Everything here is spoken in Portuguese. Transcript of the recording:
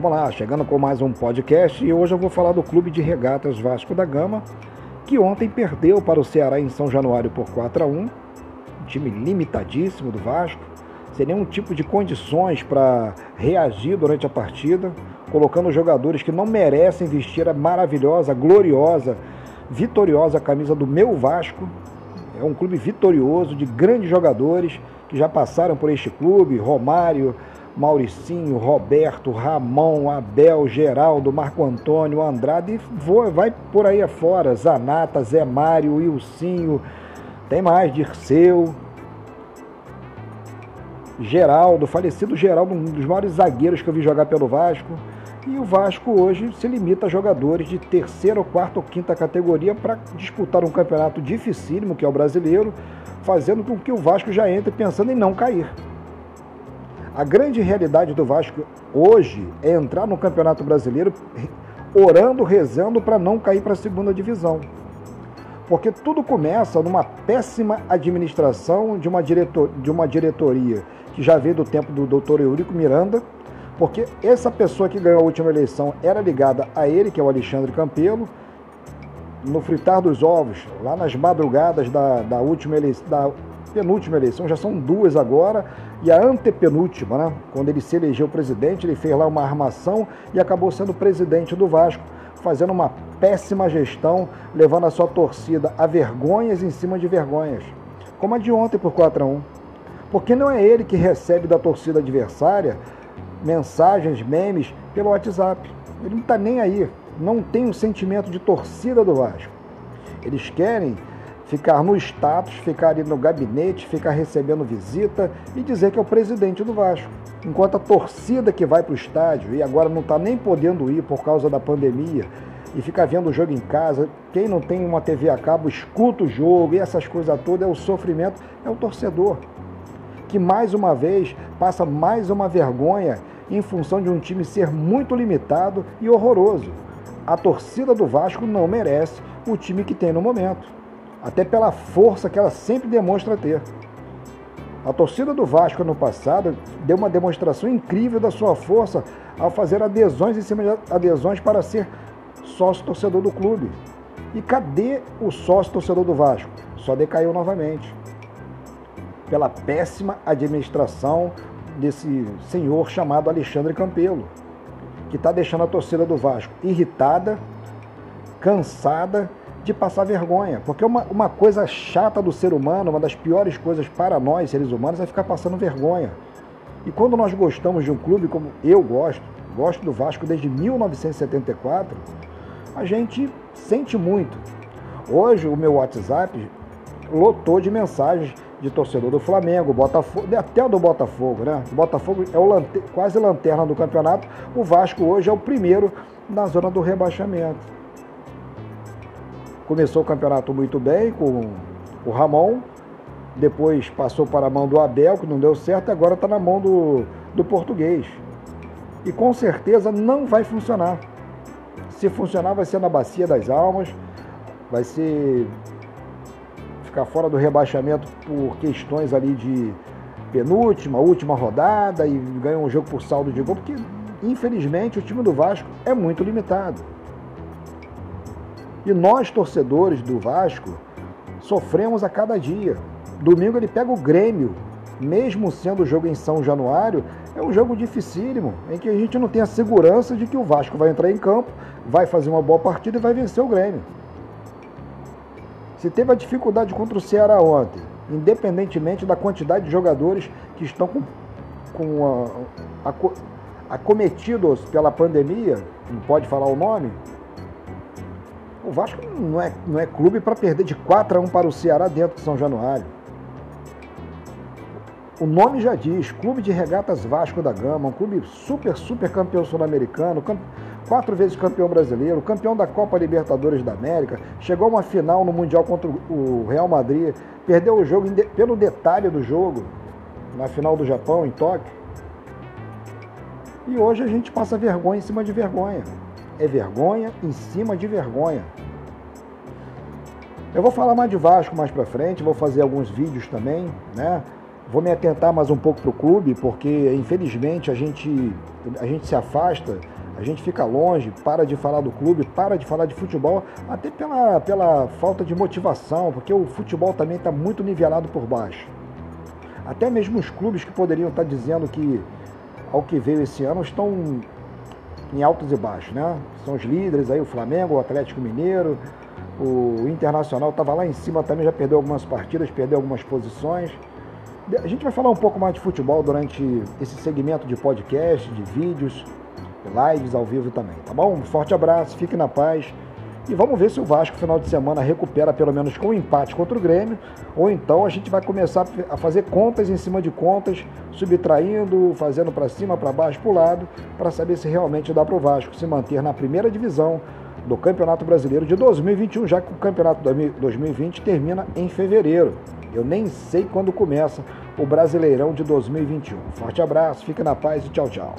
Vamos lá, chegando com mais um podcast e hoje eu vou falar do Clube de Regatas Vasco da Gama, que ontem perdeu para o Ceará em São Januário por 4 a 1 um time limitadíssimo do Vasco, sem nenhum tipo de condições para reagir durante a partida, colocando jogadores que não merecem vestir a maravilhosa, gloriosa, vitoriosa camisa do meu Vasco. É um clube vitorioso, de grandes jogadores que já passaram por este clube, Romário, Mauricinho, Roberto, Ramon, Abel, Geraldo, Marco Antônio, Andrade e vai por aí afora. Zanata, Zé Mário, Wilcinho, tem mais, Dirceu, Geraldo, falecido Geraldo, um dos maiores zagueiros que eu vi jogar pelo Vasco. E o Vasco hoje se limita a jogadores de terceira, quarta ou quinta categoria para disputar um campeonato dificílimo, que é o brasileiro, fazendo com que o Vasco já entre pensando em não cair. A grande realidade do Vasco hoje é entrar no Campeonato Brasileiro orando, rezando para não cair para a segunda divisão. Porque tudo começa numa péssima administração de uma, diretor, de uma diretoria que já veio do tempo do doutor Eurico Miranda, porque essa pessoa que ganhou a última eleição era ligada a ele, que é o Alexandre Campelo, no fritar dos ovos, lá nas madrugadas da, da última eleição, da penúltima eleição, já são duas agora, e a antepenúltima, né? quando ele se elegeu presidente, ele fez lá uma armação e acabou sendo presidente do Vasco, fazendo uma péssima gestão, levando a sua torcida a vergonhas em cima de vergonhas, como a de ontem por 4 a 1 Porque não é ele que recebe da torcida adversária mensagens, memes pelo WhatsApp. Ele não está nem aí, não tem o um sentimento de torcida do Vasco. Eles querem ficar no status, ficar ali no gabinete, ficar recebendo visita e dizer que é o presidente do Vasco. Enquanto a torcida que vai para o estádio e agora não está nem podendo ir por causa da pandemia e fica vendo o jogo em casa, quem não tem uma TV a cabo escuta o jogo e essas coisas todas, é o sofrimento, é o torcedor. Que mais uma vez passa mais uma vergonha em função de um time ser muito limitado e horroroso. A torcida do Vasco não merece o time que tem no momento até pela força que ela sempre demonstra ter. A torcida do Vasco no passado deu uma demonstração incrível da sua força ao fazer adesões em cima de adesões para ser sócio torcedor do clube. E cadê o sócio torcedor do Vasco? Só decaiu novamente. Pela péssima administração desse senhor chamado Alexandre Campelo, que está deixando a torcida do Vasco irritada, cansada de passar vergonha. Porque uma, uma coisa chata do ser humano, uma das piores coisas para nós, seres humanos, é ficar passando vergonha. E quando nós gostamos de um clube como eu gosto, gosto do Vasco desde 1974, a gente sente muito. Hoje o meu WhatsApp lotou de mensagens de torcedor do Flamengo, Botafogo, até o do Botafogo, né? O Botafogo é o quase lanterna do campeonato. O Vasco hoje é o primeiro na zona do rebaixamento. Começou o campeonato muito bem com o Ramon, depois passou para a mão do Abel, que não deu certo, agora está na mão do, do português. E com certeza não vai funcionar. Se funcionar, vai ser na Bacia das Almas, vai ser ficar fora do rebaixamento por questões ali de penúltima, última rodada e ganhar um jogo por saldo de gol, porque infelizmente o time do Vasco é muito limitado. E nós, torcedores do Vasco, sofremos a cada dia. Domingo ele pega o Grêmio, mesmo sendo o jogo em São Januário, é um jogo dificílimo, em que a gente não tem a segurança de que o Vasco vai entrar em campo, vai fazer uma boa partida e vai vencer o Grêmio. Se teve a dificuldade contra o Ceará ontem, independentemente da quantidade de jogadores que estão com, com a, a, acometidos pela pandemia, não pode falar o nome, o Vasco não é, não é clube para perder de 4 a 1 para o Ceará dentro de São Januário. O nome já diz, Clube de Regatas Vasco da Gama, um clube super, super campeão sul-americano, quatro vezes campeão brasileiro, campeão da Copa Libertadores da América, chegou a uma final no Mundial contra o Real Madrid, perdeu o jogo pelo detalhe do jogo, na final do Japão, em Tóquio. E hoje a gente passa vergonha em cima de vergonha é vergonha em cima de vergonha. Eu vou falar mais de Vasco mais para frente, vou fazer alguns vídeos também, né? Vou me atentar mais um pouco para o clube, porque infelizmente a gente, a gente se afasta, a gente fica longe, para de falar do clube, para de falar de futebol, até pela, pela falta de motivação, porque o futebol também está muito nivelado por baixo. Até mesmo os clubes que poderiam estar tá dizendo que ao que veio esse ano estão em altos e baixos, né? São os líderes aí, o Flamengo, o Atlético Mineiro, o Internacional estava lá em cima também, já perdeu algumas partidas, perdeu algumas posições. A gente vai falar um pouco mais de futebol durante esse segmento de podcast, de vídeos, lives ao vivo também, tá bom? Um forte abraço, fique na paz. E vamos ver se o Vasco, final de semana, recupera pelo menos com um empate contra o Grêmio, ou então a gente vai começar a fazer contas em cima de contas, subtraindo, fazendo para cima, para baixo, para o lado, para saber se realmente dá para o Vasco se manter na primeira divisão do Campeonato Brasileiro de 2021, já que o Campeonato 2020 termina em fevereiro. Eu nem sei quando começa o Brasileirão de 2021. Forte abraço, fica na paz e tchau, tchau.